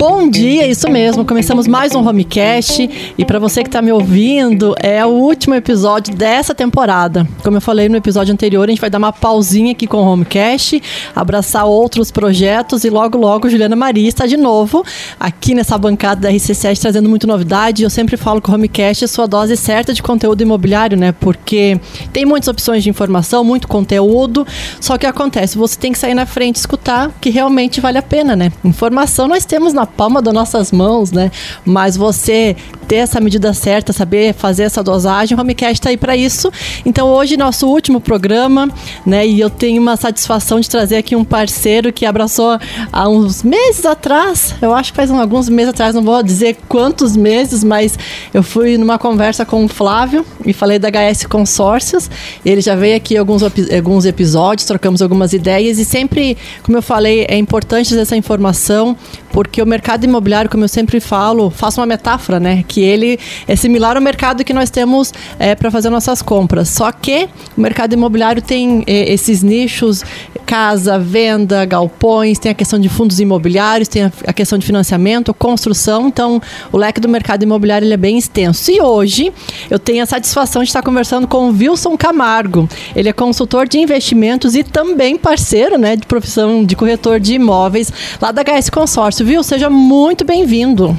Bom dia, isso mesmo. Começamos mais um Homecast e para você que está me ouvindo, é o último episódio dessa temporada. Como eu falei no episódio anterior, a gente vai dar uma pausinha aqui com o Homecast, abraçar outros projetos e logo logo Juliana Maria está de novo aqui nessa bancada da RC7 trazendo muita novidade. Eu sempre falo que o Homecast é sua dose certa de conteúdo imobiliário, né? Porque tem muitas opções de informação, muito conteúdo, só que acontece, você tem que sair na frente e escutar que realmente vale a pena, né? Informação nós temos na palma das nossas mãos, né? Mas você ter essa medida certa, saber fazer essa dosagem, o Homecast está aí para isso. Então hoje nosso último programa, né? E eu tenho uma satisfação de trazer aqui um parceiro que abraçou há uns meses atrás, eu acho que faz alguns meses atrás, não vou dizer quantos meses, mas eu fui numa conversa com o Flávio e falei da HS Consórcios. Ele já veio aqui alguns, alguns episódios, trocamos algumas ideias e sempre, como eu falei, é importante essa informação porque o mercado imobiliário, como eu sempre falo, faço uma metáfora, né? Que ele é similar ao mercado que nós temos é, para fazer nossas compras. Só que o mercado imobiliário tem é, esses nichos, casa, venda, galpões, tem a questão de fundos imobiliários, tem a, a questão de financiamento, construção. Então, o leque do mercado imobiliário ele é bem extenso. E hoje eu tenho a satisfação de estar conversando com o Wilson Camargo. Ele é consultor de investimentos e também parceiro, né, de profissão de corretor de imóveis lá da HS Consórcio. Viu? Seja muito bem-vindo.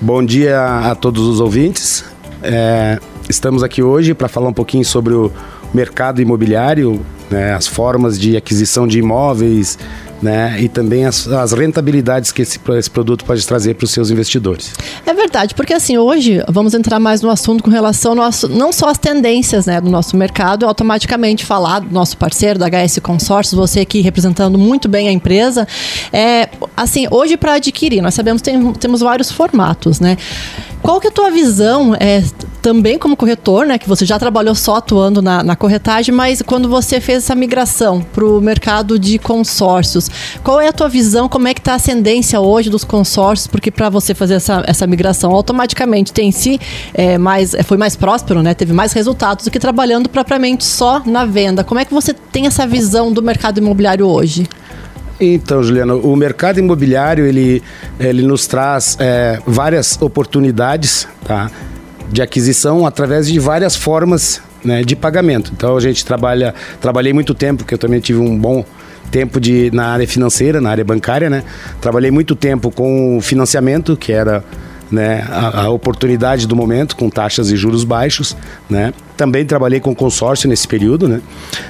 Bom dia a todos os ouvintes. É, estamos aqui hoje para falar um pouquinho sobre o mercado imobiliário, né, as formas de aquisição de imóveis, né? E também as, as rentabilidades que esse, esse produto pode trazer para os seus investidores. É verdade, porque assim, hoje vamos entrar mais no assunto com relação nosso, não só às tendências né, do nosso mercado, automaticamente falar do nosso parceiro, da HS Consórcios, você aqui representando muito bem a empresa. É, assim, hoje para adquirir, nós sabemos que tem, temos vários formatos, né? Qual que é a tua visão, é, também como corretor, né, que você já trabalhou só atuando na, na corretagem, mas quando você fez essa migração para o mercado de consórcios, qual é a tua visão, como é que está a ascendência hoje dos consórcios, porque para você fazer essa, essa migração automaticamente tem si é, mais, é, foi mais próspero, né, teve mais resultados do que trabalhando propriamente só na venda. Como é que você tem essa visão do mercado imobiliário hoje? Então, Juliana, o mercado imobiliário ele, ele nos traz é, várias oportunidades tá, de aquisição através de várias formas né, de pagamento. Então, a gente trabalha, trabalhei muito tempo, porque eu também tive um bom tempo de, na área financeira, na área bancária, né? Trabalhei muito tempo com financiamento, que era né, a, a, oportunidade do momento com taxas e juros baixos, né? Também trabalhei com consórcio nesse período, né?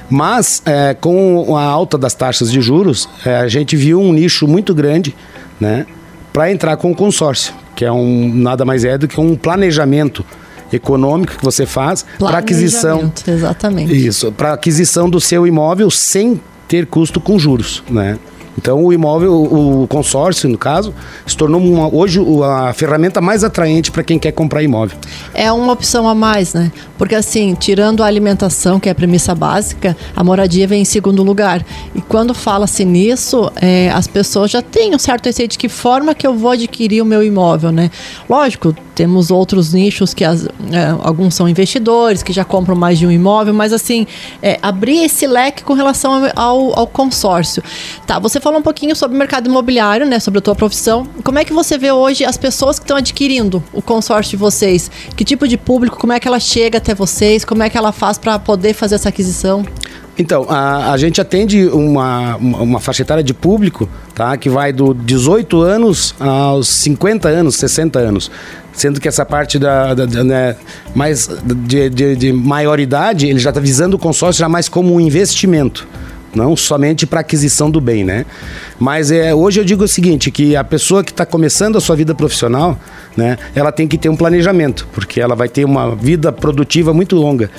Mas é, com a alta das taxas de juros, é, a gente viu um nicho muito grande, né? Para entrar com o consórcio, que é um nada mais é do que um planejamento econômico que você faz para aquisição, exatamente. Isso, para aquisição do seu imóvel sem ter custo com juros, né? Então o imóvel, o consórcio, no caso, se tornou uma, hoje a ferramenta mais atraente para quem quer comprar imóvel. É uma opção a mais, né? Porque assim, tirando a alimentação, que é a premissa básica, a moradia vem em segundo lugar. E quando fala-se nisso, é, as pessoas já têm um certo receio de que forma que eu vou adquirir o meu imóvel, né? Lógico, temos outros nichos que as, é, alguns são investidores que já compram mais de um imóvel, mas assim, é, abrir esse leque com relação ao, ao consórcio. Tá, você falou um pouquinho sobre o mercado imobiliário, né? Sobre a tua profissão. Como é que você vê hoje as pessoas que estão adquirindo o consórcio de vocês? Que tipo de público? Como é que ela chega até vocês? Como é que ela faz para poder fazer essa aquisição? Então, a, a gente atende uma, uma faixa etária de público tá, que vai do 18 anos aos 50 anos, 60 anos. Sendo que essa parte da, da, da né, mais de, de, de maioridade, ele já está visando o consórcio já mais como um investimento não somente para aquisição do bem, né? Mas é, hoje eu digo o seguinte, que a pessoa que está começando a sua vida profissional, né, ela tem que ter um planejamento, porque ela vai ter uma vida produtiva muito longa,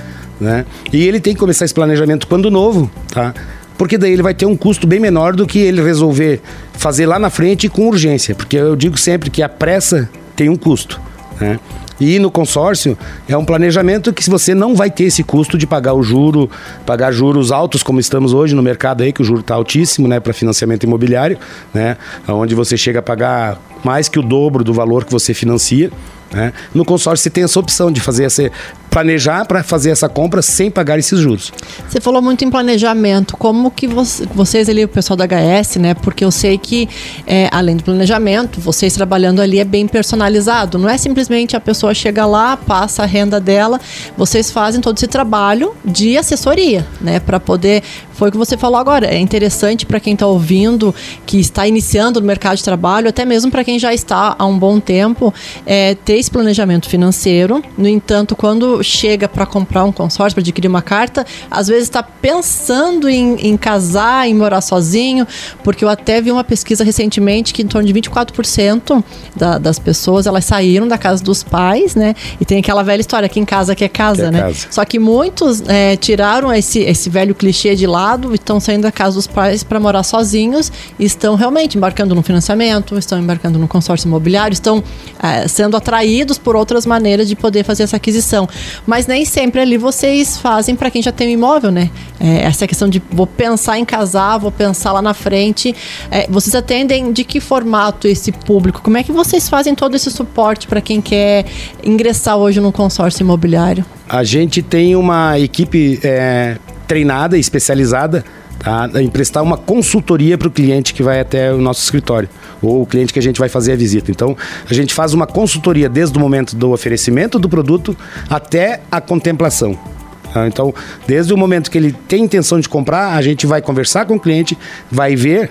né? E ele tem que começar esse planejamento quando novo, tá? Porque daí ele vai ter um custo bem menor do que ele resolver fazer lá na frente com urgência, porque eu digo sempre que a pressa tem um custo, né? E no consórcio é um planejamento que se você não vai ter esse custo de pagar o juro, pagar juros altos como estamos hoje no mercado aí, que o juro está altíssimo, né, para financiamento imobiliário, né, onde você chega a pagar mais que o dobro do valor que você financia. Né? No consórcio você tem essa opção de fazer essa, planejar para fazer essa compra sem pagar esses juros. Você falou muito em planejamento. Como que você, vocês ali, o pessoal da HS, né? Porque eu sei que é, além do planejamento, vocês trabalhando ali é bem personalizado. Não é simplesmente a pessoa chega lá, passa a renda dela. Vocês fazem todo esse trabalho de assessoria, né? Para poder foi o que você falou agora. É interessante para quem está ouvindo, que está iniciando no mercado de trabalho, até mesmo para quem já está há um bom tempo, é, ter esse planejamento financeiro. No entanto, quando chega para comprar um consórcio, para adquirir uma carta, às vezes está pensando em, em, casar, em morar sozinho, porque eu até vi uma pesquisa recentemente que em torno de 24% da, das pessoas elas saíram da casa dos pais, né? E tem aquela velha história, quem casa quer casa, que é né? Casa. Só que muitos é, tiraram esse, esse velho clichê de lá lado, estão saindo da casa dos pais para morar sozinhos estão realmente embarcando no financiamento, estão embarcando no consórcio imobiliário, estão é, sendo atraídos por outras maneiras de poder fazer essa aquisição. Mas nem sempre ali vocês fazem para quem já tem um imóvel, né? É, essa questão de vou pensar em casar, vou pensar lá na frente. É, vocês atendem de que formato esse público? Como é que vocês fazem todo esse suporte para quem quer ingressar hoje no consórcio imobiliário? A gente tem uma equipe é, treinada especializada tá, em prestar uma consultoria para o cliente que vai até o nosso escritório ou o cliente que a gente vai fazer a visita. Então, a gente faz uma consultoria desde o momento do oferecimento do produto até a contemplação. Tá? Então, desde o momento que ele tem intenção de comprar, a gente vai conversar com o cliente, vai ver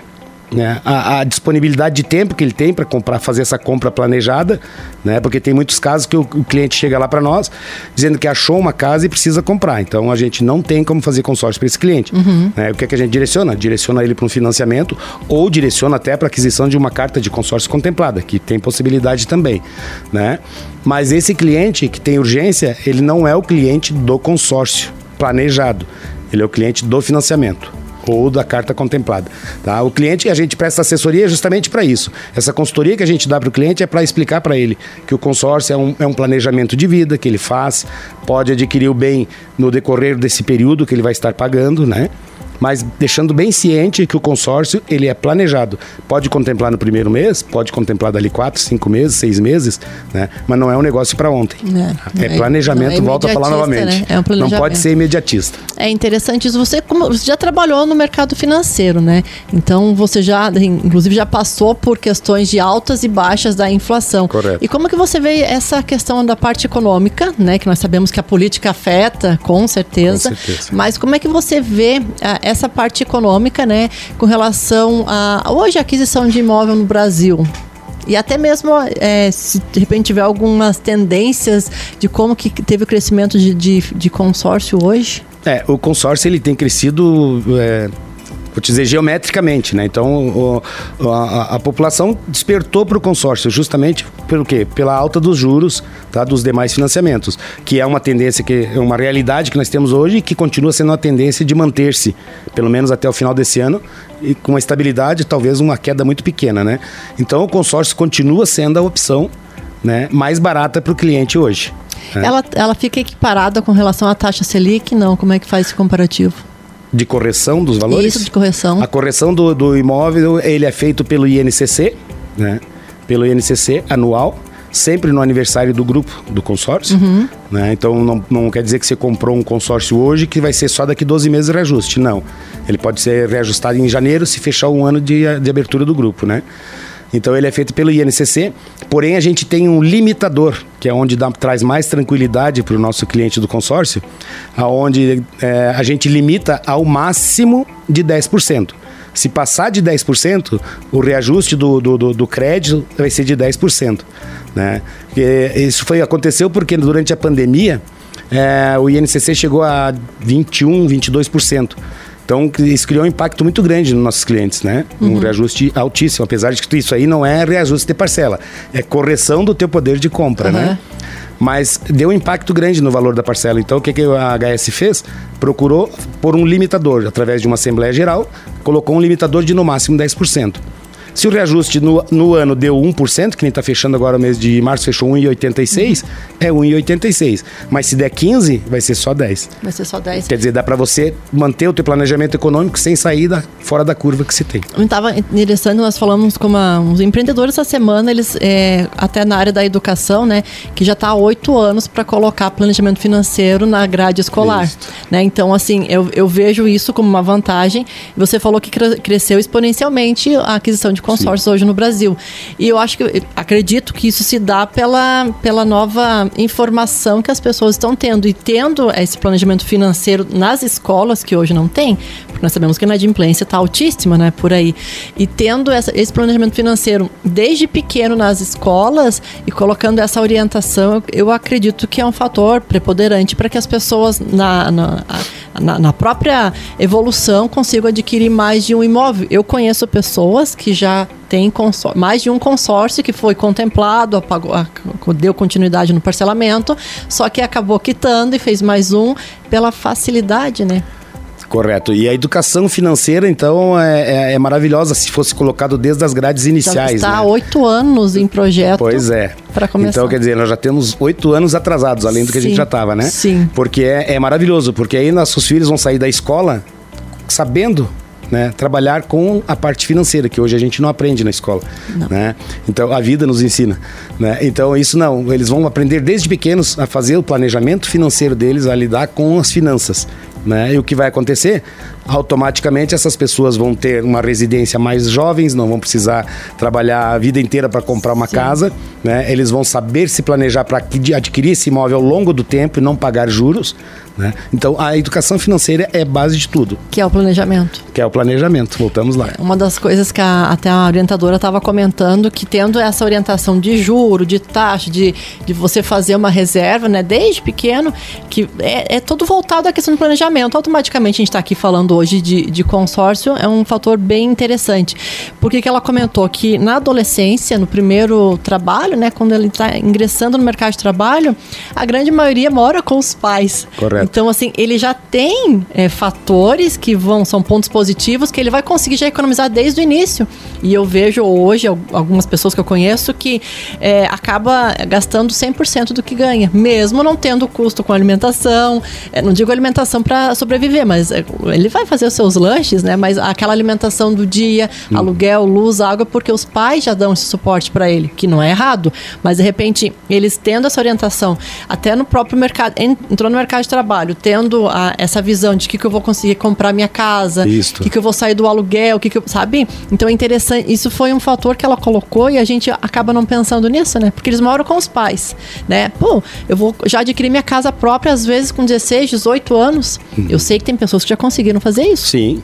né, a, a, disponibilidade de tempo que ele tem para comprar, fazer essa compra planejada, né, porque tem muitos casos que o, o cliente chega lá para nós dizendo que achou uma casa e precisa comprar. Então a gente não tem como fazer consórcio para esse cliente. Uhum. Né, o que, é que a gente direciona? Direciona ele para um financiamento ou direciona até para aquisição de uma carta de consórcio contemplada, que tem possibilidade também. Né? Mas esse cliente que tem urgência, ele não é o cliente do consórcio planejado, ele é o cliente do financiamento ou da carta contemplada. Tá? O cliente, a gente presta assessoria justamente para isso. Essa consultoria que a gente dá para o cliente é para explicar para ele que o consórcio é um, é um planejamento de vida que ele faz, pode adquirir o bem no decorrer desse período que ele vai estar pagando, né? Mas deixando bem ciente que o consórcio ele é planejado. Pode contemplar no primeiro mês, pode contemplar dali quatro, cinco meses, seis meses, né? Mas não é um negócio para ontem. É, é planejamento, é volto a falar novamente. Né? É um não pode ser imediatista. É interessante isso. Você, como, você já trabalhou no mercado financeiro, né? Então você já, inclusive, já passou por questões de altas e baixas da inflação. Correto. E como que você vê essa questão da parte econômica, né? Que nós sabemos que a política afeta, com certeza. Com certeza. Mas como é que você vê a, essa parte econômica, né, com relação a hoje a aquisição de imóvel no Brasil. E até mesmo é, se de repente tiver algumas tendências de como que teve o crescimento de, de, de consórcio hoje. É, o consórcio ele tem crescido é, vou te dizer, geometricamente, né? Então, o, a, a, população despertou para o consórcio justamente pelo quê? Pela alta dos juros tá? dos demais financiamentos, que é uma tendência, que é uma realidade que nós temos hoje e que continua sendo uma tendência de manter-se, pelo menos até o final desse ano, e com uma estabilidade, talvez uma queda muito pequena, né? Então, o consórcio continua sendo a opção né, mais barata para o cliente hoje. Né? Ela, ela fica equiparada com relação à taxa Selic? Não, como é que faz esse comparativo? De correção dos valores. Isso, de correção. A correção do, do imóvel, ele é feito pelo INCC, né? Pelo INCC anual, sempre no aniversário do grupo, do consórcio. Uhum. Né? Então não, não quer dizer que você comprou um consórcio hoje que vai ser só daqui 12 meses de reajuste. Não. Ele pode ser reajustado em janeiro se fechar um ano de, de abertura do grupo, né? Então ele é feito pelo INCC, porém a gente tem um limitador, que é onde dá, traz mais tranquilidade para o nosso cliente do consórcio, aonde é, a gente limita ao máximo de 10%. Se passar de 10%, o reajuste do, do, do, do crédito vai ser de 10%. Né? E isso foi, aconteceu porque durante a pandemia é, o INCC chegou a 21%, 22%. Então, isso criou um impacto muito grande nos nossos clientes, né? Um uhum. reajuste altíssimo, apesar de que isso aí não é reajuste de parcela, é correção do teu poder de compra, uhum. né? Mas deu um impacto grande no valor da parcela. Então, o que, que a HS fez? Procurou por um limitador, através de uma Assembleia Geral, colocou um limitador de no máximo 10%. Se o reajuste no, no ano deu 1%, que nem está fechando agora o mês de março, fechou 1,86, é 1,86. Mas se der 15, vai ser só 10. Vai ser só 10. Quer dizer, dá para você manter o teu planejamento econômico sem sair da, fora da curva que se tem. Estava interessante, nós falamos com uma, uns empreendedores essa semana, eles é, até na área da educação, né, que já está há oito anos para colocar planejamento financeiro na grade escolar. Né? Então, assim, eu, eu vejo isso como uma vantagem. Você falou que cresceu exponencialmente a aquisição de consórcios Sim. hoje no Brasil. E eu acho que acredito que isso se dá pela, pela nova informação que as pessoas estão tendo. E tendo esse planejamento financeiro nas escolas, que hoje não tem, nós sabemos que a inadimplência está altíssima, né? Por aí. E tendo essa, esse planejamento financeiro desde pequeno nas escolas e colocando essa orientação, eu, acredito que é um fator preponderante para que as pessoas na, na, na, na própria evolução consigam adquirir mais de um imóvel. Eu conheço pessoas que já têm mais de um consórcio que foi contemplado, apagou, deu continuidade no parcelamento, só que acabou quitando e fez mais um pela facilidade, né? Correto. E a educação financeira, então, é, é, é maravilhosa se fosse colocado desde as grades iniciais. Já está né? há oito anos em projeto. Pois é. Para começar. Então, quer dizer, nós já temos oito anos atrasados, além do que Sim. a gente já estava, né? Sim. Porque é, é maravilhoso, porque aí nossos filhos vão sair da escola sabendo né, trabalhar com a parte financeira, que hoje a gente não aprende na escola. Não. Né? Então, a vida nos ensina. Né? Então, isso não. Eles vão aprender desde pequenos a fazer o planejamento financeiro deles, a lidar com as finanças. Né? E o que vai acontecer? Automaticamente essas pessoas vão ter uma residência mais jovens, não vão precisar trabalhar a vida inteira para comprar uma Sim. casa, né? Eles vão saber se planejar para adquirir esse imóvel ao longo do tempo e não pagar juros, né? Então a educação financeira é base de tudo. Que é o planejamento. Que é o planejamento. Voltamos lá. Uma das coisas que a, até a orientadora estava comentando que tendo essa orientação de juro, de taxa, de, de você fazer uma reserva, né? Desde pequeno, que é, é todo voltado à questão do planejamento automaticamente a gente está aqui falando hoje de, de consórcio, é um fator bem interessante. Porque que ela comentou que na adolescência, no primeiro trabalho, né, quando ele está ingressando no mercado de trabalho, a grande maioria mora com os pais. Correto. Então, assim, ele já tem é, fatores que vão, são pontos positivos, que ele vai conseguir já economizar desde o início. E eu vejo hoje algumas pessoas que eu conheço que é, acaba gastando 100% do que ganha, mesmo não tendo custo com alimentação. É, não digo alimentação para sobreviver, mas é, ele vai fazer os seus lanches, né? Mas aquela alimentação do dia, hum. aluguel, luz, água, porque os pais já dão esse suporte para ele, que não é errado, mas de repente eles tendo essa orientação, até no próprio mercado, entrou no mercado de trabalho, tendo a, essa visão de que, que eu vou conseguir comprar minha casa, o que, que eu vou sair do aluguel, que, que eu, sabe? Então é interessante, isso foi um fator que ela colocou e a gente acaba não pensando nisso, né? Porque eles moram com os pais, né? Pô, eu vou já adquirir minha casa própria às vezes com 16, 18 anos. Uhum. Eu sei que tem pessoas que já conseguiram fazer isso. Sim.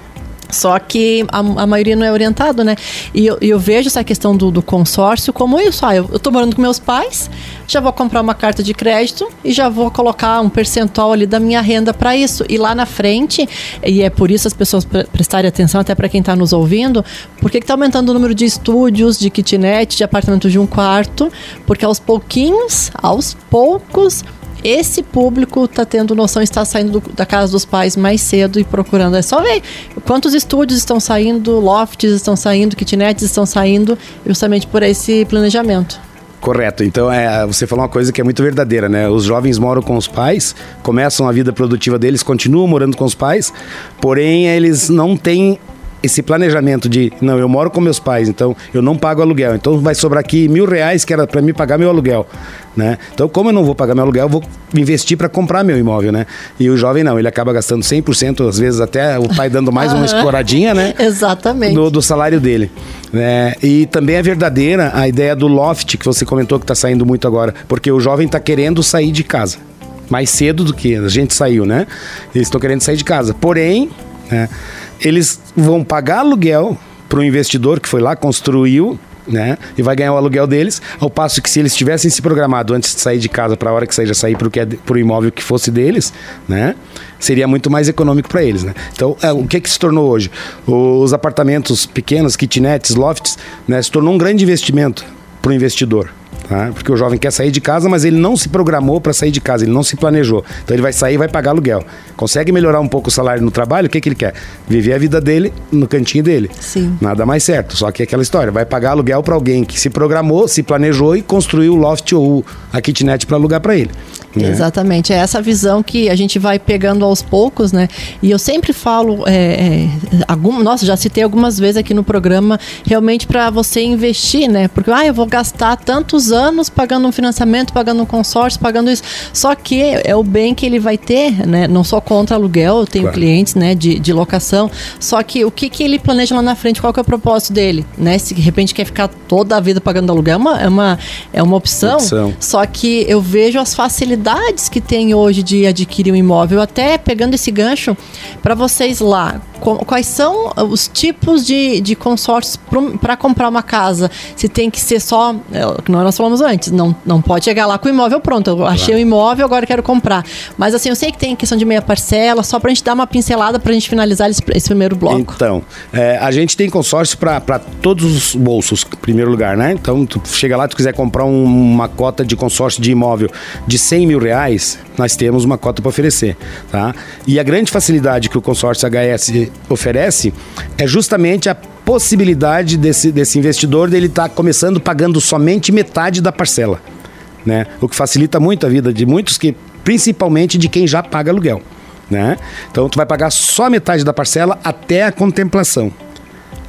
Só que a, a, maioria não é orientado, né? E eu, eu vejo essa questão do, do, consórcio como isso. Ah, eu, eu tô morando com meus pais, já vou comprar uma carta de crédito e já vou colocar um percentual ali da minha renda para isso. E lá na frente, e é por isso as pessoas pre prestarem atenção, até para quem está nos ouvindo, porque está aumentando o número de estúdios, de kitnet, de apartamento de um quarto, porque aos pouquinhos, aos poucos, esse público está tendo noção, está saindo do, da casa dos pais mais cedo e procurando. É só ver quantos estúdios estão saindo, lofts estão saindo, kitnets estão saindo, justamente por esse planejamento. Correto. Então, é, você falou uma coisa que é muito verdadeira, né? Os jovens moram com os pais, começam a vida produtiva deles, continuam morando com os pais, porém eles não têm esse planejamento de não, eu moro com meus pais, então eu não pago aluguel, então vai sobrar aqui mil reais que era para mim pagar meu aluguel, né? Então como eu não vou pagar meu aluguel, eu vou investir para comprar meu imóvel, né? E o jovem não, ele acaba gastando 100%, às vezes até o pai dando mais uma escoradinha, né? Exatamente. Do, do salário dele. né? e também é verdadeira a ideia do loft que você comentou que está saindo muito agora, porque o jovem está querendo sair de casa mais cedo do que a gente saiu, né? Eles estão querendo sair de casa. Porém, né, eles vão pagar aluguel para o investidor que foi lá, construiu, né? E vai ganhar o aluguel deles, ao passo que se eles tivessem se programado antes de sair de casa para a hora que sair já sair para o que é, imóvel que fosse deles, né? Seria muito mais econômico para eles, né? Então, é, o que que se tornou hoje? Os apartamentos pequenos, kitnets, lofts, né? Se tornou um grande investimento para o investidor. Tá? Porque o jovem quer sair de casa, mas ele não se programou para sair de casa, ele não se planejou. Então ele vai sair e vai pagar aluguel. Consegue melhorar um pouco o salário no trabalho, o que, que ele quer? Viver a vida dele no cantinho dele. Sim. Nada mais certo. Só que é aquela história, vai pagar aluguel para alguém que se programou, se planejou e construiu o loft ou a kitnet para alugar para ele. Né? Exatamente, é essa visão que a gente vai pegando aos poucos, né? E eu sempre falo, é, é, algum, nossa, já citei algumas vezes aqui no programa, realmente para você investir, né? Porque, ah, eu vou gastar tantos anos pagando um financiamento, pagando um consórcio, pagando isso. Só que é o bem que ele vai ter, né? Não só contra aluguel, eu tenho claro. clientes, né, de, de locação. Só que o que, que ele planeja lá na frente, qual que é o propósito dele, né? Se de repente quer ficar toda a vida pagando aluguel, é uma, é uma, é uma opção, opção. Só que eu vejo as facilidades facilidades que tem hoje de adquirir um imóvel. Até pegando esse gancho para vocês lá, quais são os tipos de, de consórcios para comprar uma casa? Se tem que ser só, é, que nós falamos antes, não, não pode chegar lá com o imóvel pronto. Eu achei o um imóvel, agora quero comprar. Mas assim, eu sei que tem questão de meia parcela, só para a gente dar uma pincelada para a gente finalizar esse, esse, primeiro bloco. Então, é, a gente tem consórcio para todos os bolsos, em primeiro lugar, né? Então, tu chega lá, tu quiser comprar um, uma cota de consórcio de imóvel de 100 mil reais, nós temos uma cota para oferecer, tá? E a grande facilidade que o consórcio HS oferece é justamente a possibilidade desse, desse investidor dele estar tá começando pagando somente metade da parcela, né? O que facilita muito a vida de muitos que principalmente de quem já paga aluguel, né? Então tu vai pagar só metade da parcela até a contemplação.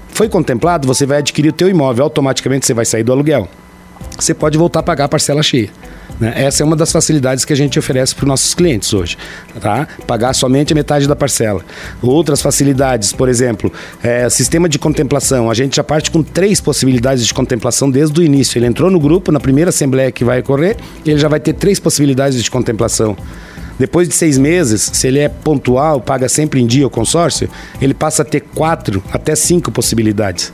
Foi contemplado, você vai adquirir o teu imóvel, automaticamente você vai sair do aluguel. Você pode voltar a pagar a parcela cheia. Né? Essa é uma das facilidades que a gente oferece para os nossos clientes hoje. Tá? Pagar somente a metade da parcela. Outras facilidades, por exemplo, é, sistema de contemplação. A gente já parte com três possibilidades de contemplação desde o início. Ele entrou no grupo, na primeira assembleia que vai ocorrer, ele já vai ter três possibilidades de contemplação. Depois de seis meses, se ele é pontual, paga sempre em dia o consórcio, ele passa a ter quatro até cinco possibilidades.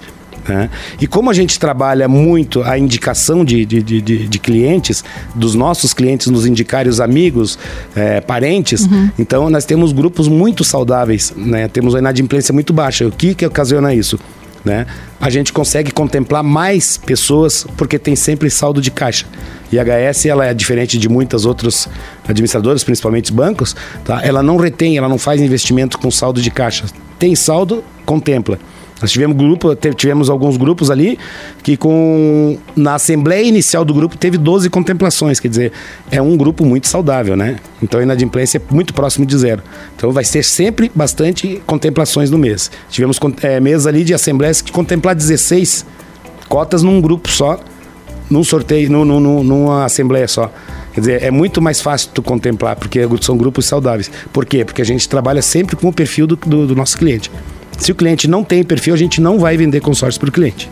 Né? E como a gente trabalha muito a indicação de, de, de, de, clientes, dos nossos clientes nos indicarem os amigos, é, parentes, uhum. então nós temos grupos muito saudáveis, né? temos uma inadimplência muito baixa. O que, que ocasiona isso? Né? A gente consegue contemplar mais pessoas porque tem sempre saldo de caixa. E a HS ela é diferente de muitas outras administradoras, principalmente bancos, tá? Ela não retém, ela não faz investimento com saldo de caixa. Tem saldo, contempla. Nós tivemos grupo, tivemos alguns grupos ali que com na assembleia inicial do grupo teve 12 contemplações, quer dizer, é um grupo muito saudável, né? Então a inadimplência é muito próximo de zero. Então vai ser sempre bastante contemplações no mês. Tivemos é, meses ali de assembleias que contemplar 16 cotas num grupo só, num sorteio, num, num, numa assembleia só. Quer dizer, é muito mais fácil tu contemplar, porque são grupos saudáveis. Por quê? Porque a gente trabalha sempre com o perfil do, do, do nosso cliente. Se o cliente não tem perfil, a gente não vai vender consórcio para o cliente.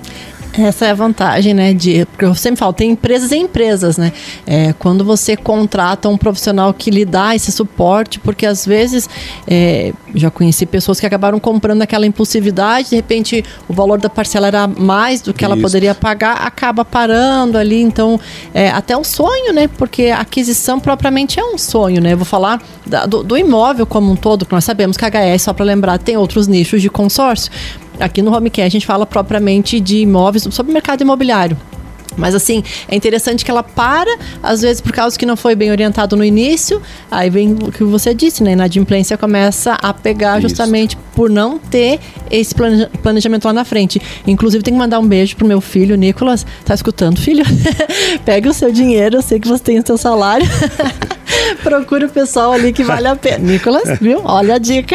Essa é a vantagem, né? De, porque eu sempre falo, tem empresas e empresas, né? É, quando você contrata um profissional que lhe dá esse suporte, porque às vezes é, já conheci pessoas que acabaram comprando aquela impulsividade, de repente o valor da parcela era mais do que ela poderia pagar, acaba parando ali. Então, é até um sonho, né? Porque a aquisição propriamente é um sonho, né? Eu vou falar da, do, do imóvel como um todo, que nós sabemos que a HS, só para lembrar, tem outros nichos de consórcio, Aqui no Homecare a gente fala propriamente de imóveis, sobre o mercado imobiliário. Mas assim, é interessante que ela para, às vezes por causa que não foi bem orientado no início, aí vem o que você disse, né? Na adimplência começa a pegar Isso. justamente por não ter esse planejamento lá na frente. Inclusive, tem que mandar um beijo pro meu filho, Nicolas. Tá escutando, filho? Pega o seu dinheiro, eu sei que você tem o seu salário. Procure o pessoal ali que vale a pena. Nicolas, viu? Olha a dica.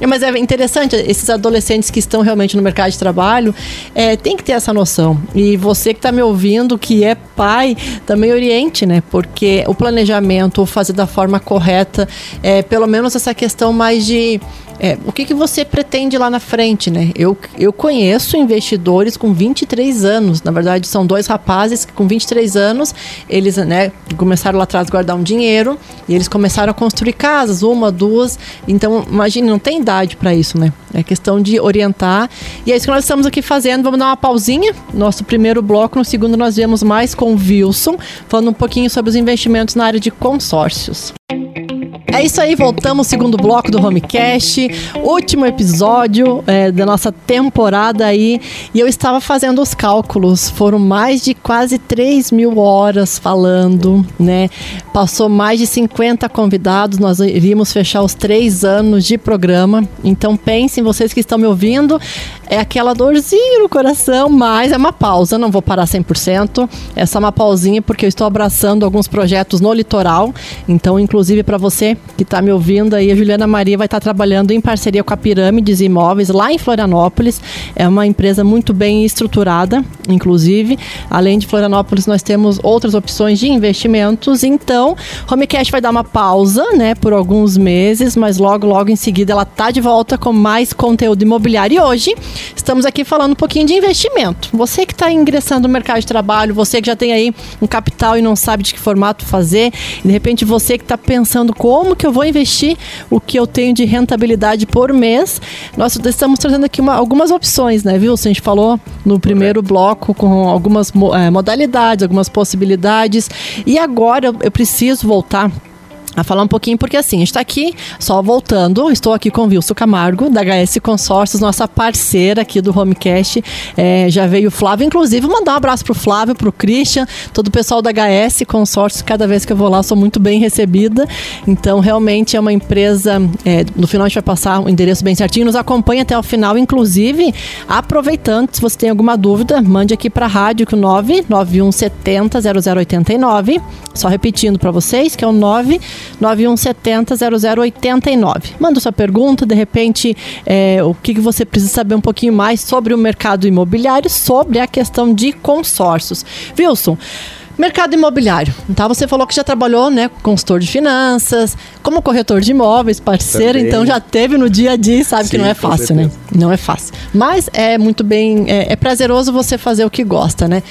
É. Mas é interessante, esses adolescentes que estão realmente no mercado de trabalho, é, tem que ter essa noção. E você que está me ouvindo, que é pai, também oriente, né? Porque o planejamento, fazer da forma correta, é, pelo menos essa questão mais de é, o que, que você pretende lá na frente, né? Eu, eu conheço investidores com 23 anos, na verdade são dois rapazes que com 23 anos, eles né, começaram lá atrás a guardar um dinheiro e eles começaram a construir casas, uma, duas. Então, imagine, não tem idade para isso, né? É questão de orientar. E é isso que nós estamos aqui fazendo. Vamos dar uma pausinha. Nosso primeiro bloco, no segundo nós viemos mais com o Wilson, falando um pouquinho sobre os investimentos na área de consórcios. É isso aí, voltamos ao segundo bloco do Homecast, último episódio é, da nossa temporada aí. E eu estava fazendo os cálculos, foram mais de quase 3 mil horas falando, né? Passou mais de 50 convidados, nós iríamos fechar os três anos de programa. Então pensem, vocês que estão me ouvindo, é aquela dorzinha no coração, mas é uma pausa, não vou parar 100%. É só uma pausinha porque eu estou abraçando alguns projetos no litoral. Então, inclusive para você que está me ouvindo aí, a Juliana Maria vai estar tá trabalhando em parceria com a Pirâmides Imóveis lá em Florianópolis. É uma empresa muito bem estruturada, inclusive. Além de Florianópolis, nós temos outras opções de investimentos. Então, Homecast vai dar uma pausa, né, por alguns meses, mas logo, logo em seguida ela tá de volta com mais conteúdo imobiliário. E hoje estamos aqui falando um pouquinho de investimento. Você que está ingressando no mercado de trabalho, você que já tem aí um capital e não sabe de que formato fazer, de repente você que está pensando como que eu vou investir o que eu tenho de rentabilidade por mês, nós estamos trazendo aqui uma, algumas opções, né, viu? A gente falou no primeiro bloco com algumas é, modalidades, algumas possibilidades, e agora eu, eu preciso voltar a falar um pouquinho, porque assim, está aqui, só voltando, estou aqui com o Wilson Camargo, da HS Consórcios, nossa parceira aqui do Homecast. É, já veio o Flávio, inclusive, mandar um abraço pro Flávio, pro Christian, todo o pessoal da HS Consórcios, cada vez que eu vou lá, sou muito bem recebida. Então, realmente é uma empresa. É, no final a gente vai passar o endereço bem certinho. Nos acompanha até o final, inclusive, aproveitando, se você tem alguma dúvida, mande aqui para a rádio que o 99170 0089. Só repetindo para vocês, que é o 9 9170 0089. Manda sua pergunta, de repente, é, o que, que você precisa saber um pouquinho mais sobre o mercado imobiliário, sobre a questão de consórcios. Wilson, Mercado imobiliário. Tá? Você falou que já trabalhou, né, com consultor de finanças, como corretor de imóveis, parceiro, Também. então já teve no dia a dia, sabe Sim, que não é fácil, né? Não é fácil. Mas é muito bem, é, é, prazeroso você fazer o que gosta, né?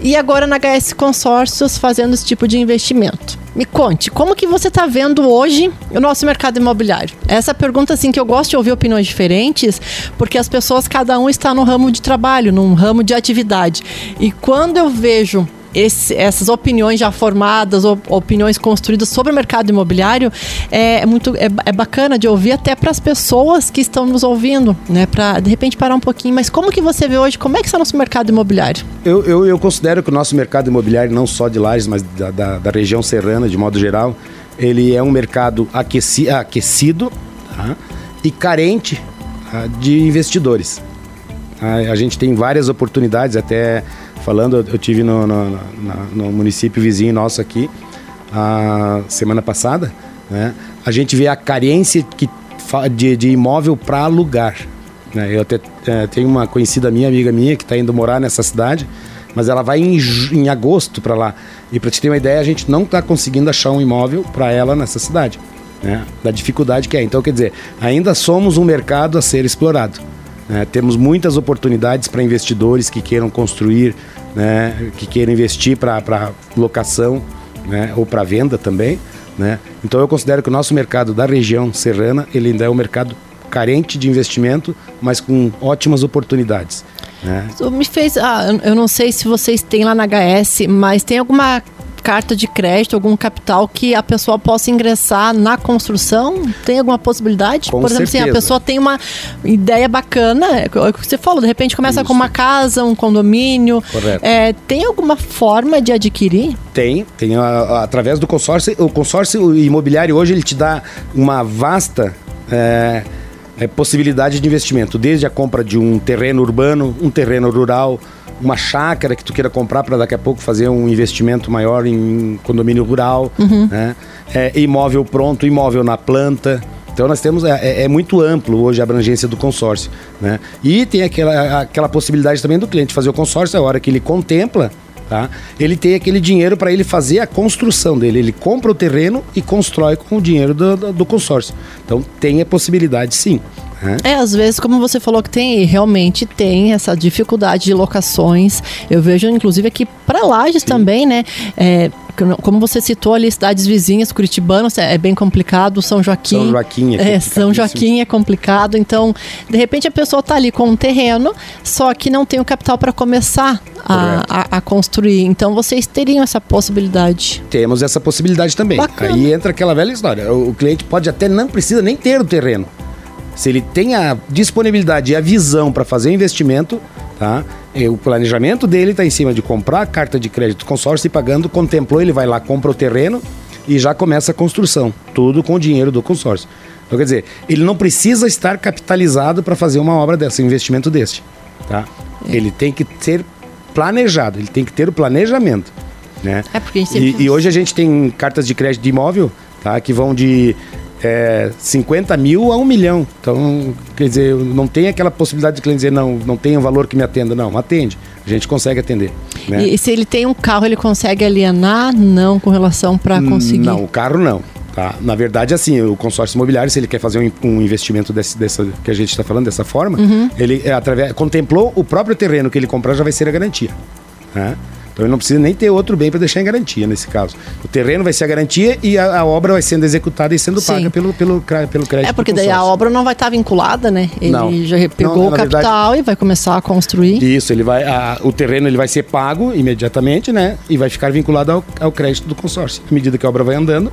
E agora na HS Consórcios fazendo esse tipo de investimento. Me conte, como que você está vendo hoje o nosso mercado imobiliário? Essa pergunta, assim, que eu gosto de ouvir opiniões diferentes, porque as pessoas, cada um está no ramo de trabalho, num ramo de atividade. E quando eu vejo esse, essas opiniões já formadas, op, opiniões construídas sobre o mercado imobiliário, é, é muito é, é, bacana de ouvir até para as pessoas que estão nos ouvindo, né? Para de repente parar um pouquinho. Mas como que você vê hoje? Como é que está o nosso mercado imobiliário? Eu, eu, eu, considero que o nosso mercado imobiliário, não só de Lages, mas da, da, da região serrana, de modo geral, ele é um mercado aqueci, aquecido tá? e carente tá? de investidores. A, a gente tem várias oportunidades, até falando, eu tive no, no, no município vizinho nosso aqui, a semana passada, né? A gente vê a carência que, de, de imóvel para alugar. Né? Eu até é, tenho uma conhecida minha, amiga minha, que está indo morar nessa cidade, mas ela vai em, em agosto para lá. E para te ter uma ideia, a gente não está conseguindo achar um imóvel para ela nessa cidade. Né? Da dificuldade que é. Então, quer dizer, ainda somos um mercado a ser explorado. Né? Temos muitas oportunidades para investidores que queiram construir, né? que queiram investir para locação né? ou para venda também. Né? Então eu considero que o nosso mercado da região serrana ele ainda é um mercado carente de investimento, mas com ótimas oportunidades. Né? Me fez, ah, eu não sei se vocês têm lá na HS, mas tem alguma carta de crédito, algum capital que a pessoa possa ingressar na construção? Tem alguma possibilidade? Com Por exemplo, assim, a pessoa tem uma ideia bacana, é, é o que você falou, de repente começa Isso. com uma casa, um condomínio. Correto. É, tem alguma forma de adquirir? Tem, tem a, a, através do consórcio. O consórcio imobiliário hoje ele te dá uma vasta. É, é, possibilidade de investimento, desde a compra de um terreno urbano, um terreno rural, uma chácara que tu queira comprar para daqui a pouco fazer um investimento maior em condomínio rural, uhum. né? É, imóvel pronto, imóvel na planta. Então nós temos, é, é, é, muito amplo hoje a abrangência do consórcio. Né? E tem aquela, aquela possibilidade também do cliente fazer o consórcio, a hora que ele contempla, tá? ele tem aquele dinheiro para ele fazer a construção dele. Ele compra o terreno e constrói com o dinheiro do, do, do consórcio. Então tem a possibilidade sim. Né? É, às vezes, como você falou que tem, realmente tem essa dificuldade de locações. Eu vejo, inclusive, aqui para Lages Sim. também, né? É, como você citou ali, cidades vizinhas, curitibanas, é bem complicado, São Joaquim. São Joaquim é, é São Joaquim é complicado. Então, de repente a pessoa está ali com um terreno, só que não tem o capital para começar a, a, a, construir. Então, vocês teriam essa possibilidade? Temos essa possibilidade também. Bacana. Aí entra aquela velha história. O, o cliente pode até não precisa nem ter o terreno. Se ele tem a disponibilidade e a visão para fazer investimento, tá? E o planejamento dele está em cima de comprar a carta de crédito consórcio e pagando, contemplou, ele vai lá, compra o terreno e já começa a construção. Tudo com o dinheiro do consórcio. Então, quer dizer, ele não precisa estar capitalizado para fazer uma obra dessa, um investimento deste. Tá? É. Ele tem que ser planejado, ele tem que ter o planejamento. Né? É porque e, e hoje a gente tem cartas de crédito de imóvel tá? que vão de é, 50 mil a 1 milhão. Então, quer dizer, não tem aquela possibilidade de cliente dizer, não, não tem um valor que me atenda. Não, atende. A gente consegue atender. Né? E, e, se ele tem um carro, ele consegue alienar? Não, com relação para conseguir? Não, o carro não. Tá? Na verdade, assim, o consórcio imobiliário, se ele quer fazer um, um investimento desse, dessa que a gente está falando dessa forma, uhum. ele é, através, contemplou o próprio terreno que ele comprar já vai ser a garantia. Né? Então ele não precisa nem ter outro bem para deixar em garantia nesse caso. O terreno vai ser a garantia e a, a obra vai sendo executada e sendo Sim. paga pelo, pelo, pelo crédito. É porque daí a obra não vai estar vinculada, né? Ele não. já pegou não, o capital verdade, e vai começar a construir. Isso, ele vai, a, o terreno ele vai ser pago imediatamente, né? E vai ficar vinculado ao, ao crédito do consórcio. À medida que a obra vai andando,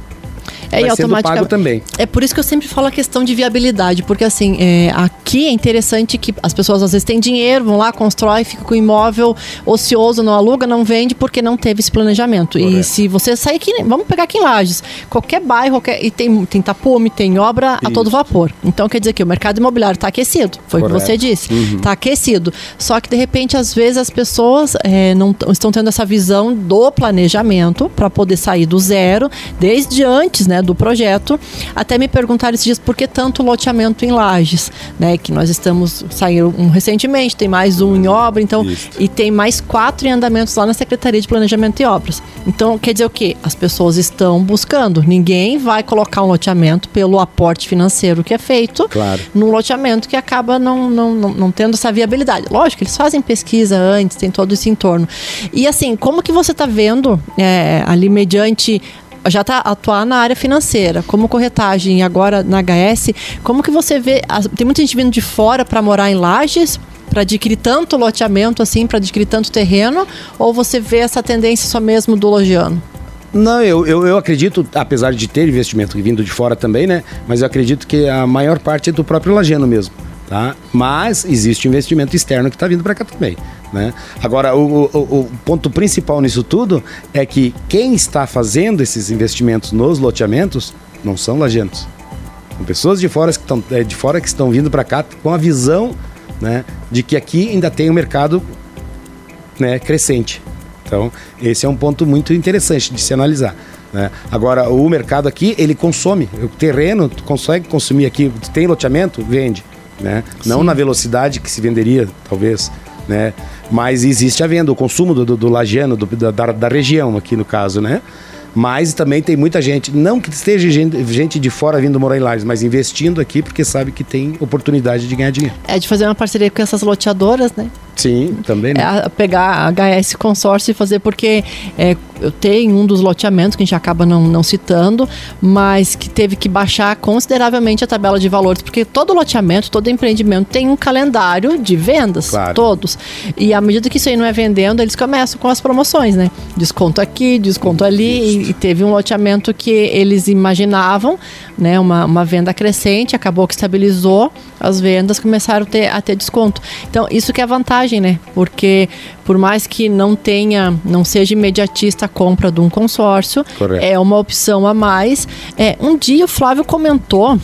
é, vai pago também. É por isso que eu sempre falo a questão de viabilidade, porque assim, é, aqui é interessante que as pessoas às vezes têm dinheiro, vão lá, constrói, fica com o imóvel ocioso, não aluga, não vende, porque não teve esse planejamento. Correto. E se você sair aqui, vamos pegar aqui em Lages, qualquer bairro, qualquer, e tem, tem tapume, tem obra isso. a todo vapor. Então quer dizer que o mercado imobiliário está aquecido, foi o que você disse, está uhum. Tá aquecido. Só que de repente, às vezes, as pessoas é, não estão tendo essa visão do planejamento para poder sair do zero, desde antes, né? Do projeto. Até me perguntaram esses dias por que tanto loteamento em lajes, né? Que nós estamos saindo um recentemente, tem mais um em obra, então Isso. e tem mais quatro em andamentos lá na Secretaria de Planejamento e Obras. Então quer dizer o quê? As pessoas estão buscando. Ninguém vai colocar um loteamento pelo aporte financeiro que é feito claro. num loteamento que acaba não, não, não, não tendo essa viabilidade. Lógico, eles fazem pesquisa antes, tem todo esse entorno. E assim, como que você está vendo é, ali mediante já está atuar na área financeira, como corretagem agora na HS, como que você vê, tem muita gente vindo de fora para morar em Lages, para adquirir tanto loteamento assim, para adquirir tanto terreno, ou você vê essa tendência só mesmo do logiano? Não, eu, eu, eu, acredito, apesar de ter investimento vindo de fora também, né? Mas eu acredito que a maior parte é do próprio lajano mesmo. Tá? Mas existe investimento externo que está vindo para cá também. Né? Agora, o, o, o, ponto principal nisso tudo é que quem está fazendo esses investimentos nos loteamentos não são lajentos. São pessoas de fora que estão, é, de fora que estão vindo para cá com a visão né, de que aqui ainda tem um mercado né, crescente. Então, esse é um ponto muito interessante de se analisar. Né? Agora, o mercado aqui, ele consome. O terreno consegue consumir aqui. Tem loteamento? Vende né? Não na velocidade que se venderia, talvez, né? Mas existe a venda, o consumo do, do, do lagiano, do, da, da região aqui no caso, né? Mas também tem muita gente, não que esteja gente, gente de fora vindo morar em Lages, mas investindo aqui porque sabe que tem oportunidade de ganhar dinheiro. É de fazer uma parceria com essas loteadoras, né? Sim, também. Né? É pegar a HS consórcio e fazer, porque é, eu tenho um dos loteamentos que a gente acaba não, não citando, mas que teve que baixar consideravelmente a tabela de valores, porque todo loteamento, todo empreendimento tem um calendário de vendas, claro. todos. E à medida que isso aí não é vendendo, eles começam com as promoções, né? Desconto aqui, desconto ali, e, e, teve um loteamento que eles imaginavam, né, uma, uma venda crescente, acabou que estabilizou, as vendas começaram a ter, a ter desconto. Então, isso que é a vantagem vantagem, né? Porque por mais que não tenha, não seja imediatista a compra de um consórcio, Correto. é uma opção a mais. É, um dia o Flávio comentou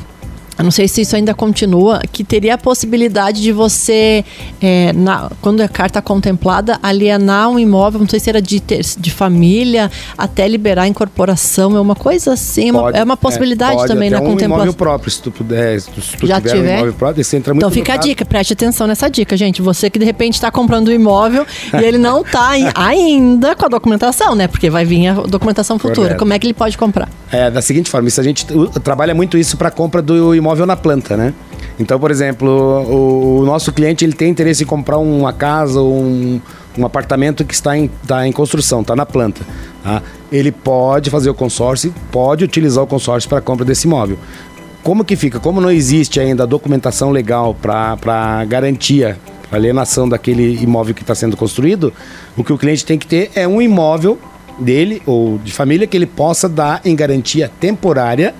eu não sei se isso ainda continua, que teria a possibilidade de você, é, na, quando a carta contemplada, alienar um imóvel, não sei se era de, de família, até liberar a incorporação, é uma coisa assim, pode, é uma possibilidade é, também na um contemplação. imóvel próprio, se tu puder, se tu Já tiver, um imóvel próprio, você entra muito Então fica a dica, preste atenção nessa dica, gente. Você que de repente está comprando um imóvel e ele não está ainda com a documentação, né? Porque vai vir a documentação futura. Correto. Como é que ele pode comprar? É da seguinte forma, isso a gente trabalha muito isso para compra do imóvel imóvel na planta, né? Então, por exemplo, o, o nosso cliente ele tem interesse em comprar uma casa ou um, um apartamento que está em, está em construção, está na planta. Tá? Ele pode fazer o consórcio, pode utilizar o consórcio para a compra desse imóvel. Como que fica? Como não existe ainda a documentação legal para garantia, para alienação daquele imóvel que está sendo construído, o que o cliente tem que ter é um imóvel dele ou de família que ele possa dar em garantia temporária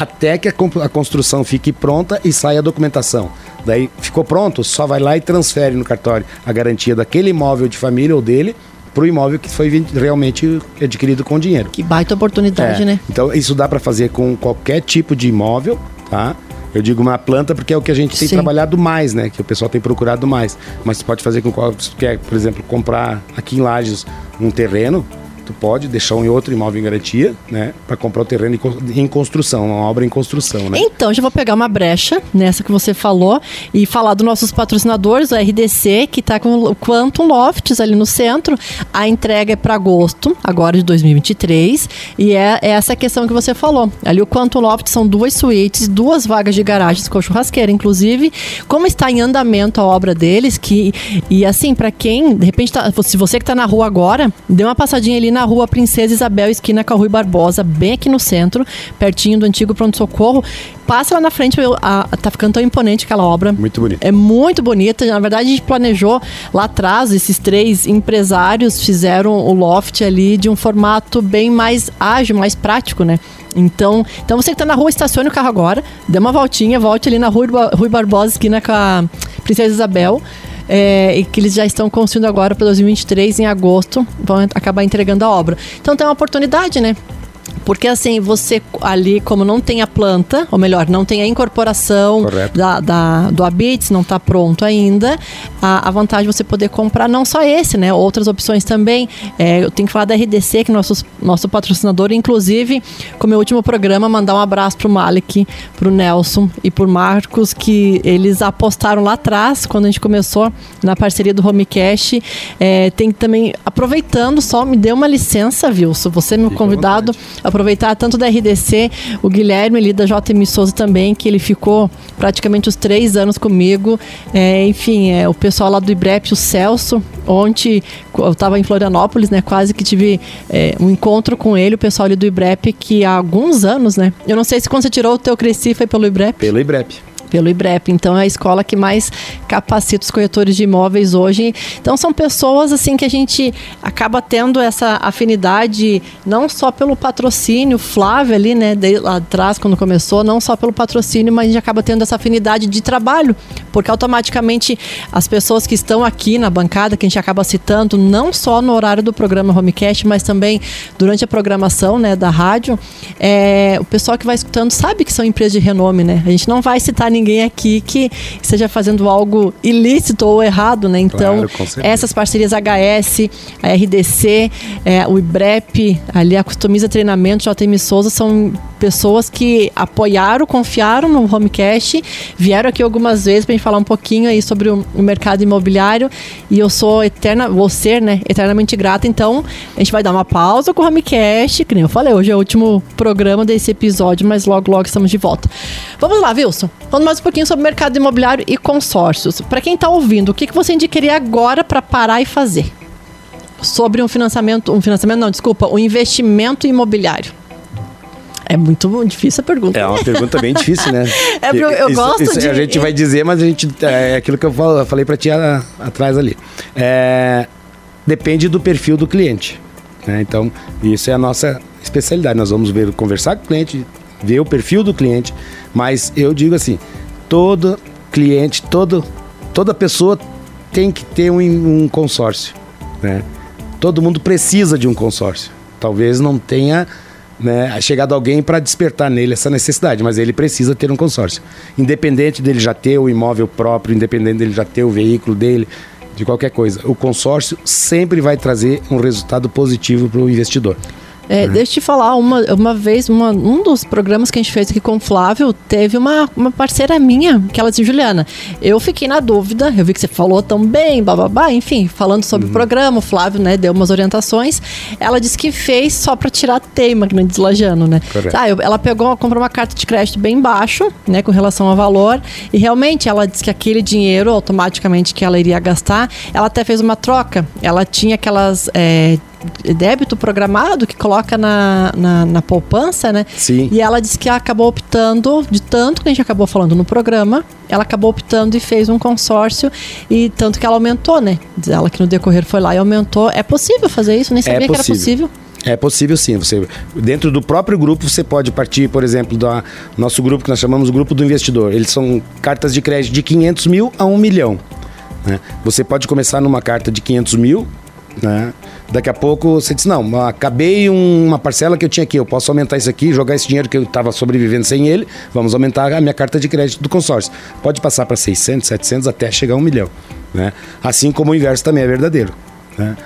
até que a construção fique pronta e saia a documentação. Daí ficou pronto, só vai lá e transfere no cartório a garantia daquele imóvel de família ou dele para o imóvel que foi realmente adquirido com dinheiro. Que baita oportunidade, é. né? Então isso dá para fazer com qualquer tipo de imóvel, tá? Eu digo uma planta porque é o que a gente tem Sim. trabalhado mais, né? Que o pessoal tem procurado mais. Mas você pode fazer com qualquer, por exemplo, comprar aqui em Lages um terreno, tu pode deixar um outro imóvel em garantia, né? Para comprar o terreno em construção, uma obra em construção, né? Então, já vou pegar uma brecha nessa que você falou e falar dos nossos patrocinadores, o RDC, que está com o Quantum Lofts ali no centro. A entrega é para agosto, agora de 2023. E é, é essa questão que você falou. Ali o Quantum Loft são duas suítes, duas vagas de garagens com churrasqueira, inclusive. Como está em andamento a obra deles, que. E assim, para quem, de repente, tá, se você que está na rua agora, dê uma passadinha ali na na rua Princesa Isabel, esquina com a Rui Barbosa, bem aqui no centro, pertinho do antigo pronto-socorro. Passa lá na frente, a, a, tá ficando tão imponente aquela obra. Muito bonita. É muito bonita. Na verdade, a gente planejou lá atrás, esses três empresários fizeram o loft ali de um formato bem mais ágil, mais prático, né? Então, então você que está na rua, estacione o carro agora, dê uma voltinha, volte ali na Rui, Rui Barbosa, esquina com a Princesa Isabel é, e que eles já estão construindo agora para 2023, em agosto, vão acabar entregando a obra. Então tem uma oportunidade, né? Porque assim, você ali, como não tem a planta, ou melhor, não tem a incorporação da, da, do Habits, não está pronto ainda, a, a, vantagem é você poder comprar não só esse, né? Outras opções também. É, eu tenho que falar da RDC, que é nosso, nosso patrocinador, inclusive, com o meu último programa, mandar um abraço pro Malik, pro Nelson e pro Marcos, que eles apostaram lá atrás, quando a gente começou na parceria do Homecast. É, tem também, aproveitando só, me dê uma licença, Wilson, você meu convidado aproveitar tanto da RDC, o Guilherme ali da JM Souza também, que ele ficou praticamente os três anos comigo. É, enfim, é, o pessoal lá do IBREP, o Celso, ontem eu estava em Florianópolis, né? Quase que tive é, um encontro com ele, o pessoal ali do IBREP, que há alguns anos, né? Eu não sei se quando você tirou o teu Cresci foi pelo IBREP. Pelo IBREP pelo IBREP. Então é a escola que mais capacita os corretores de imóveis hoje. Então são pessoas assim que a gente acaba tendo essa afinidade não só pelo patrocínio, Flávio ali, né, de, lá atrás quando começou, não só pelo patrocínio, mas a gente acaba tendo essa afinidade de trabalho, porque automaticamente as pessoas que estão aqui na bancada, que a gente acaba citando, não só no horário do programa Homecast, mas também durante a programação, né, da rádio, é, o pessoal que vai escutando sabe que são empresas de renome, né? A gente não vai citar ninguém ninguém aqui que esteja fazendo algo ilícito ou errado, né? Então, claro, essas parcerias HS, a RDC, é, o IBREP, ali a Customiza Treinamento, JM Souza, são pessoas que apoiaram, confiaram no Homecast, vieram aqui algumas vezes para gente falar um pouquinho aí sobre o, o, mercado imobiliário e eu sou eterna, vou ser, né, eternamente grata. Então, a gente vai dar uma pausa com o Homecast, que nem eu falei, hoje é o último programa desse episódio, mas logo, logo estamos de volta. Vamos lá, Wilson. Vamos mais um pouquinho sobre mercado imobiliário e consórcios. Para quem está ouvindo, o que, que você indicaria agora para parar e fazer? Sobre um financiamento, um financiamento não, desculpa, um investimento imobiliário. É muito difícil a pergunta. É uma pergunta bem difícil, né? é eu, eu isso, gosto isso de... A gente vai dizer, mas a gente... É aquilo que eu falei para ti a, atrás ali. É, depende do perfil do cliente. Né? Então, isso é a nossa especialidade. Nós vamos ver, conversar com o cliente, ver o perfil do cliente, mas eu digo assim, todo cliente, todo, toda pessoa tem que ter um, um consórcio, né? Todo mundo precisa de um consórcio. Talvez não tenha né, chegado alguém para despertar nele essa necessidade, mas ele precisa ter um consórcio. Independente dele já ter o imóvel próprio, independente dele já ter o veículo dele, de qualquer coisa, o consórcio sempre vai trazer um resultado positivo para o investidor. É, Deixa eu te falar, uma, uma vez, uma, um dos programas que a gente fez aqui com o Flávio, teve uma, uma parceira minha, que ela disse, Juliana, eu fiquei na dúvida, eu vi que você falou tão bem, bababá, enfim, falando sobre Uhum. o programa, o Flávio, né, deu umas orientações. Ela disse que fez só pra tirar teima, que não diz lajano, né? Correto. Ah, eu- ela pegou, comprou uma carta de crédito bem baixo, né, com relação ao valor, e realmente ela disse que aquele dinheiro, automaticamente que ela iria gastar, ela até fez uma troca. Ela tinha aquelas. é, débito programado que coloca na, na, na poupança, né? Sim. E ela disse que acabou optando, de tanto que a gente acabou falando no programa, ela acabou optando e fez um consórcio, e tanto que ela aumentou, né? Diz ela que no decorrer foi lá e aumentou. É possível fazer isso? Nem sabia que era possível. É possível sim. Você, dentro do próprio grupo, você pode partir, por exemplo, do nosso grupo que nós chamamos de grupo do investidor. Eles são cartas de crédito de 500 mil a 1 milhão. né? Você pode começar numa carta de 500 mil, né? Daqui a pouco você diz, não, acabei um- uma parcela que eu tinha aqui, eu posso aumentar isso aqui, jogar esse dinheiro que eu estava sobrevivendo sem ele, vamos aumentar a minha carta de crédito do consórcio. Pode passar para 600, 700 até chegar a 1 milhão. Né? Assim como o inverso também é verdadeiro. Né?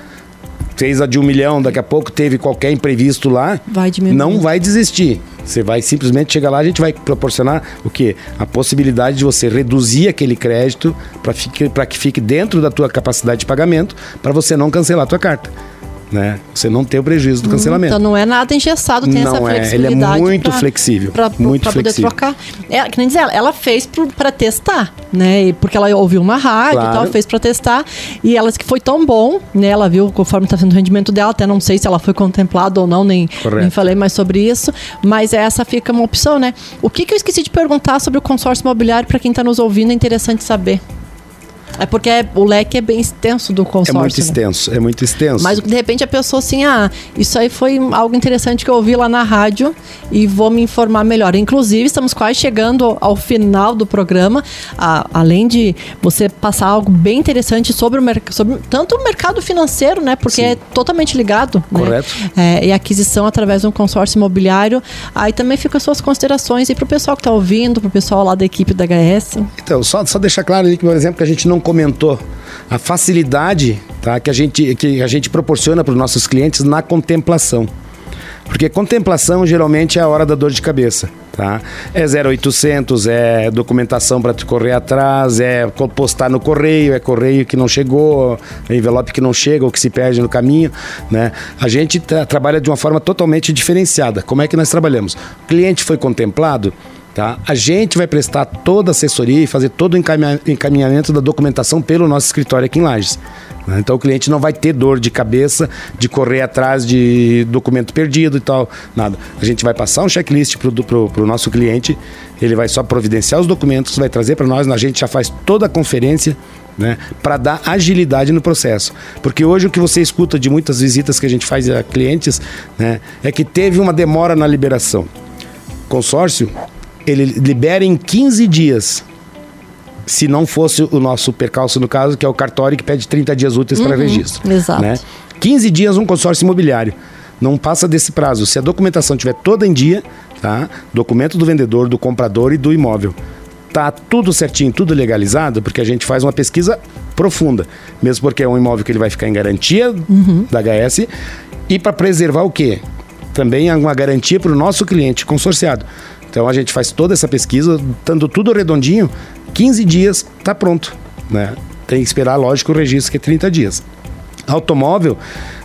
Fez a de um milhão, daqui a pouco teve qualquer imprevisto lá, Vai não vai desistir. Você vai simplesmente chegar lá, a gente vai proporcionar o quê? A possibilidade de você reduzir aquele crédito para que fique dentro da tua capacidade de pagamento, para você não cancelar a tua carta. Né? Você não ter o prejuízo do cancelamento. Então não é nada engessado, tem essa Não é, ele é flexibilidade. muito pra- flexível, Pra, muito pra poder flexível. trocar. É, que nem dizer, ela, ela fez pro, pra testar, né? Porque ela ouviu uma rádio Claro. e tal, fez pra testar. E ela disse que foi tão bom, né? Ela viu conforme tá sendo o rendimento dela, até não sei se ela foi contemplada ou não, nem, Correto. nem falei mais sobre isso. Mas essa fica uma opção, né? O que, que eu esqueci de perguntar sobre o consórcio imobiliário para quem tá nos ouvindo é interessante saber. É porque é- o leque é bem extenso do É consórcio. muito né? extenso, é muito extenso. Mas de repente a pessoa assim, ah, isso aí foi algo interessante que eu ouvi lá na rádio e vou me informar melhor. Inclusive, estamos quase chegando ao final do programa. Além de você passar algo bem interessante sobre o mercado, sobre tanto o mercado financeiro, né? Porque Sim. é totalmente ligado. Correto. Né? É, e aquisição através de um consórcio imobiliário. Aí também ficam as suas considerações e para o pessoal que está ouvindo, para o pessoal lá da equipe da HS. Então, só, só deixar claro ali que, por exemplo, que a gente não comentou a facilidade tá, que, a gente, que a gente proporciona para os nossos clientes na contemplação. Porque contemplação geralmente é a hora da dor de cabeça. Tá? É 0800, é documentação para tu correr atrás, é postar no correio, é correio que não chegou, é envelope que não chega ou que se perde no caminho. Né? A gente tra- trabalha de uma forma totalmente diferenciada. Como é que nós trabalhamos? O cliente foi contemplado, Tá? A gente vai prestar toda a assessoria e fazer todo o encaminha- encaminhamento da documentação pelo nosso escritório aqui em Lages. né? Então o cliente não vai ter dor de cabeça de correr atrás de documento perdido e tal, nada. A gente vai passar um checklist para o nosso cliente, ele vai só providenciar os documentos, vai trazer para nós, a gente já faz toda a conferência né, para dar agilidade no processo. Porque hoje o que você escuta de muitas visitas que a gente faz a clientes né, é que teve uma demora na liberação consórcio, ele libera em 15 dias. Se não fosse o nosso percalço, no caso, que é o cartório que pede 30 dias úteis para registro. exato. Né? 15 dias um consórcio imobiliário. Não passa desse prazo. Se a documentação estiver toda em dia, tá? documento do vendedor, do comprador e do imóvel, tá tudo certinho, tudo legalizado, porque a gente faz uma pesquisa profunda. Mesmo porque é um imóvel que ele vai ficar em garantia da HS. E para preservar o quê? Também é uma garantia para o nosso cliente consorciado. Então a gente faz toda essa pesquisa, estando tudo redondinho, 15 dias está pronto. Né? Tem que esperar, lógico, o registro, que é 30 dias. Automóvel,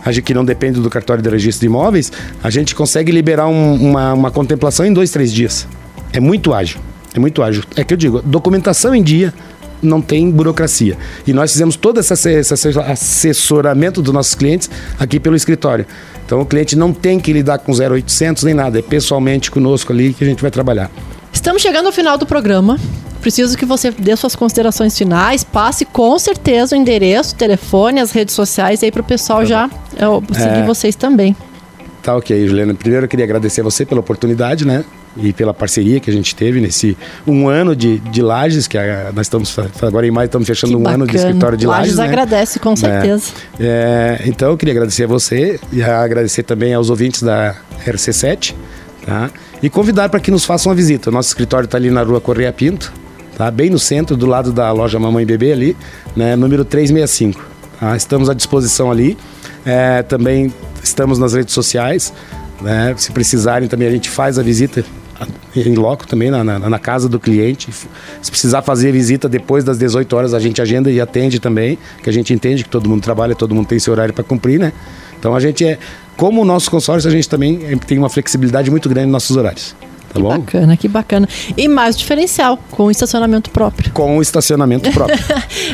a gente que não depende do cartório de registro de imóveis, a gente consegue liberar um- uma, uma contemplação em dois, três dias. É muito ágil. É muito ágil. É que eu digo, documentação em dia não tem burocracia. E nós fizemos todo esse, asse- esse asse- assessoramento dos nossos clientes aqui pelo escritório. Então o cliente não tem que lidar com 0800 nem nada, é pessoalmente conosco ali que a gente vai trabalhar. Estamos chegando ao final do programa. Preciso que você dê suas considerações finais, passe com certeza o endereço, o telefone, as redes sociais aí para o pessoal já é, seguir É. vocês também. Tá ok, Juliana. Primeiro eu queria agradecer a você pela oportunidade, né? E pela parceria que a gente teve nesse um ano de, de Lages, que a- nós estamos agora em maio estamos fechando Que um ano de bacana. escritório de Lages. Lages né? agradece, com certeza. É, então eu queria agradecer a você e agradecer também aos ouvintes da RC7, tá? E convidar para que nos façam uma visita. O nosso escritório está ali na rua Correia Pinto, tá? Bem no centro, do lado da loja Mamãe e Bebê ali, né? Número 365. tá? Estamos à disposição ali. É, também estamos nas redes sociais. Né? Se precisarem também, a gente faz a visita em loco também, na, na, na, casa do cliente. Se precisar fazer visita depois das 18 horas, a gente agenda e atende também, que a gente entende que todo mundo trabalha, todo mundo tem seu horário para cumprir, né? Então a gente é, como o nosso consórcio, a gente também tem uma flexibilidade muito grande nos nossos horários. Tá que bom? bacana, que bacana. E mais diferencial, com estacionamento próprio. Com estacionamento próprio.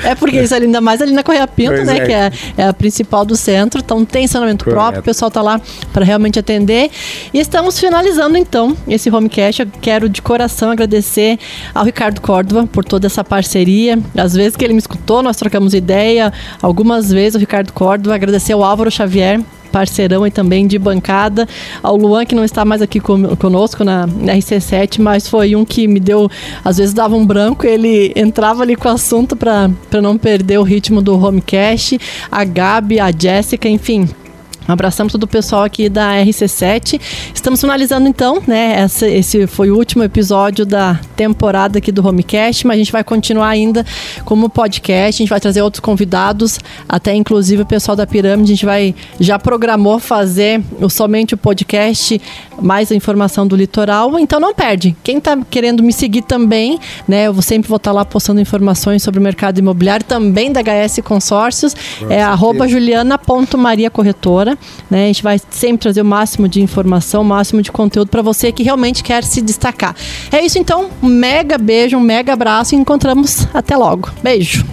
é porque isso ainda mais ali na Correia Pinto, pois né? É. Que é, é, a principal do centro. Então tem estacionamento Correto. próprio, o pessoal tá lá para realmente atender. E estamos finalizando então esse homecast. Eu quero de coração agradecer ao Ricardo Córdova por toda essa parceria. Às vezes que ele me escutou, nós trocamos ideia. Algumas vezes o Ricardo Córdova. Agradecer ao Álvaro Xavier parceirão e também de bancada. Ao Luan, que não está mais aqui conosco na, na RC7, mas foi um que me deu, às vezes dava um branco, ele entrava ali com o assunto para não perder o ritmo do homecast. A Gabi, a Jéssica, enfim, Abraçamos todo o pessoal aqui da RC7. Estamos finalizando então, né? Essa, esse foi o último episódio da temporada aqui do Homecast, mas a gente vai continuar ainda como podcast. A gente vai trazer outros convidados, até inclusive o pessoal da Pirâmide. A gente vai já programou fazer o, somente o podcast, mais informação do litoral. Então não perde. Quem está querendo me seguir também, né? Eu sempre vou estar tá lá postando informações sobre o mercado imobiliário, também da HS Consórcios. Com é arroba juliana.maria corretora. Né? A gente vai sempre trazer o máximo de informação, o máximo de conteúdo para você que realmente quer se destacar. É isso então, um mega beijo, um mega abraço e encontramos até logo. Beijo!